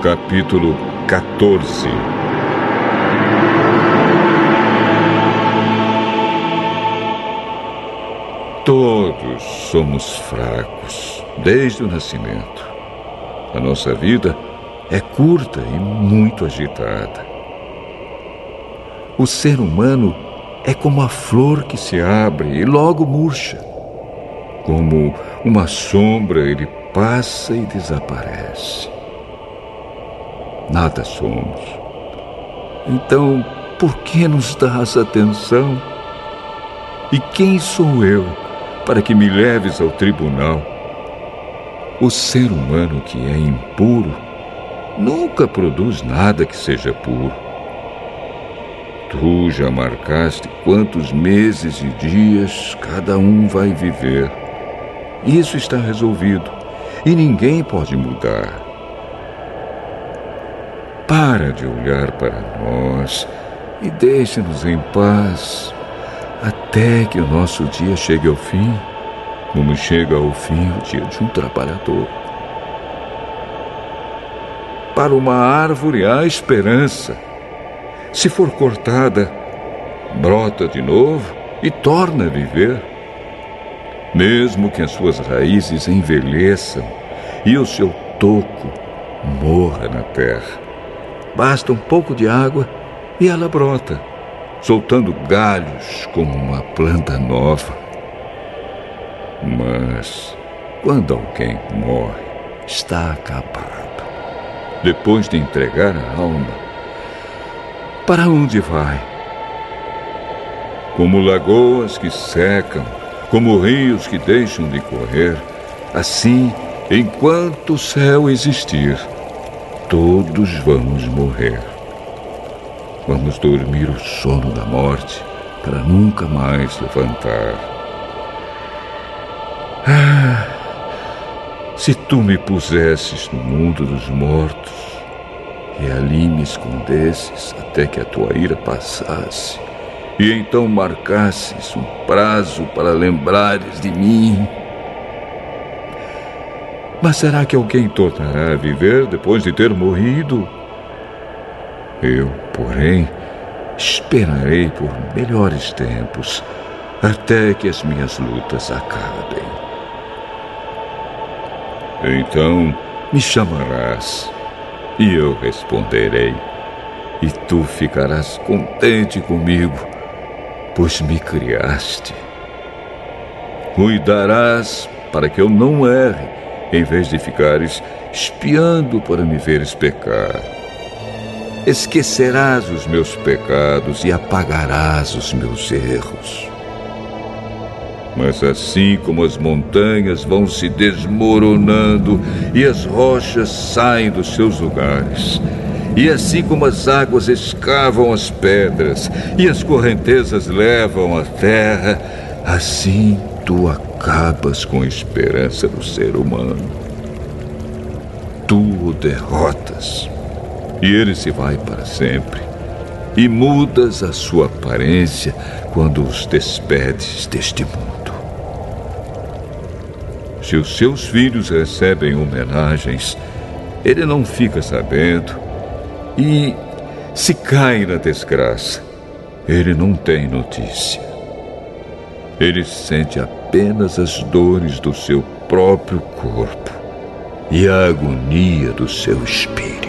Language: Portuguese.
Capítulo 14 Todos somos fracos, desde o nascimento. A nossa vida é curta e muito agitada. O ser humano é como a flor que se abre e logo murcha. Como uma sombra, ele passa e desaparece. Nada somos. Então, por que nos dás atenção? E quem sou eu para que me leves ao tribunal? O ser humano que é impuro nunca produz nada que seja puro. Tu já marcaste quantos meses e dias cada um vai viver. Isso está resolvido e ninguém pode mudar. Para de olhar para nós e deixe-nos em paz até que o nosso dia chegue ao fim, como chega ao fim o dia de um trabalhador. Para uma árvore há esperança. Se for cortada, brota de novo e torna a viver. Mesmo que as suas raízes envelheçam e o seu toco morra na terra, basta um pouco de água e ela brota soltando galhos como uma planta nova. Mas quando alguém morre, está acabado. Depois de entregar a alma, para onde vai? Como lagoas que secam, como rios que deixam de correr, assim, enquanto o céu existir, todos vamos morrer. Vamos dormir o sono da morte para nunca mais levantar. Ah, se tu me pusesses no mundo dos mortos e ali me escondesses até que a tua ira passasse, e então marcasses um prazo para lembrares de mim. Mas será que alguém tornará a viver depois de ter morrido? Eu, porém, esperarei por melhores tempos até que as minhas lutas acabem. Então me chamarás e eu responderei, e tu ficarás contente comigo, pois me criaste. Cuidarás para que eu não erre, em vez de ficares espiando para me veres pecar esquecerás os meus pecados e apagarás os meus erros. Mas assim como as montanhas vão se desmoronando e as rochas saem dos seus lugares, e assim como as águas escavam as pedras e as correntezas levam a terra, assim tu acabas com a esperança do ser humano. Tu o derrotas e ele se vai para sempre. E mudas a sua aparência quando os despedes deste mundo. Se os seus filhos recebem homenagens, ele não fica sabendo. E se cai na desgraça, ele não tem notícia. Ele sente apenas as dores do seu próprio corpo e a agonia do seu espírito.